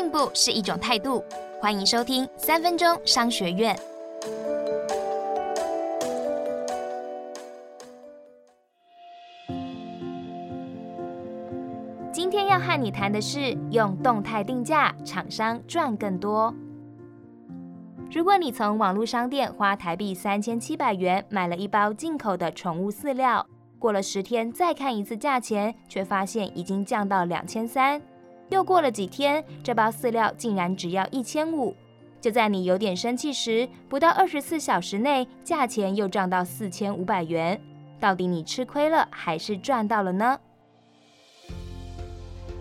进步是一种态度。欢迎收听三分钟商学院。今天要和你谈的是用动态定价，厂商赚更多。如果你从网络商店花台币三千七百元买了一包进口的宠物饲料，过了十天再看一次价钱，却发现已经降到两千三。又过了几天，这包饲料竟然只要一千五。就在你有点生气时，不到二十四小时内，价钱又涨到四千五百元。到底你吃亏了还是赚到了呢？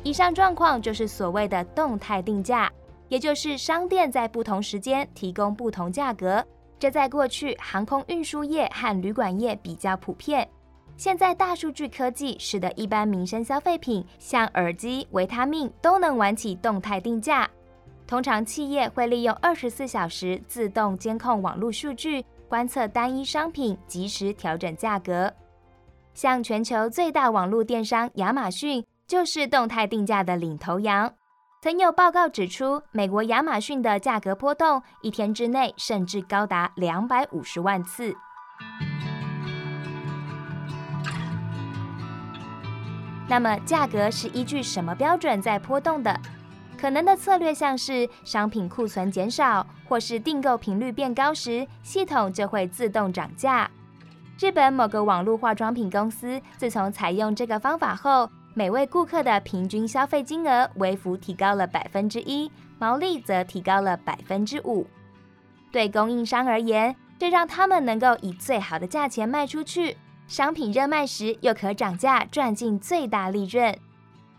以上状况就是所谓的动态定价，也就是商店在不同时间提供不同价格。这在过去航空运输业和旅馆业比较普遍。现在大数据科技使得一般民生消费品，像耳机、维他命都能玩起动态定价。通常企业会利用二十四小时自动监控网络数据，观测单一商品，及时调整价格。像全球最大网络电商亚马逊，就是动态定价的领头羊。曾有报告指出，美国亚马逊的价格波动一天之内甚至高达两百五十万次。那么价格是依据什么标准在波动的？可能的策略像是商品库存减少，或是订购频率变高时，系统就会自动涨价。日本某个网络化妆品公司自从采用这个方法后，每位顾客的平均消费金额微幅提高了百分之一，毛利则提高了百分之五。对供应商而言，这让他们能够以最好的价钱卖出去。商品热卖时，又可涨价赚进最大利润。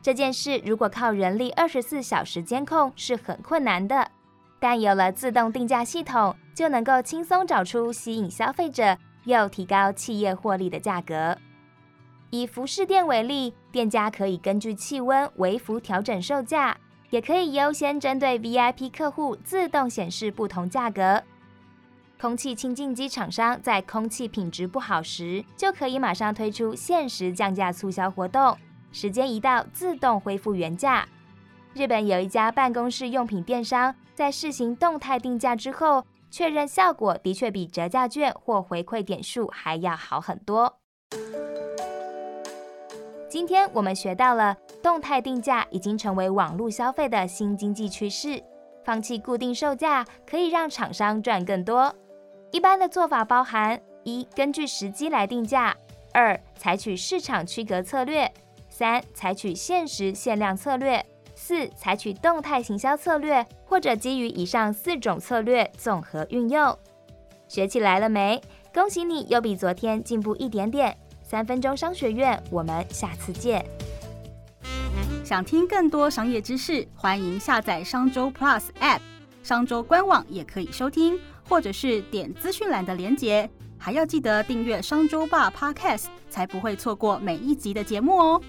这件事如果靠人力二十四小时监控是很困难的，但有了自动定价系统，就能够轻松找出吸引消费者又提高企业获利的价格。以服饰店为例，店家可以根据气温微幅调整售价，也可以优先针对 VIP 客户自动显示不同价格。空气清净机厂商在空气品质不好时，就可以马上推出限时降价促销活动，时间一到自动恢复原价。日本有一家办公室用品电商，在试行动态定价之后，确认效果的确比折价券或回馈点数还要好很多。今天我们学到了，动态定价已经成为网络消费的新经济趋势，放弃固定售价可以让厂商赚更多。一般的做法包含：一、根据时机来定价；二、采取市场区隔策略；三、采取限时限量策略；四、采取动态行销策略，或者基于以上四种策略综合运用。学起来了没？恭喜你又比昨天进步一点点。三分钟商学院，我们下次见。想听更多商业知识，欢迎下载商周 Plus App，商周官网也可以收听。或者是点资讯栏的连结，还要记得订阅商周霸 Podcast，才不会错过每一集的节目哦。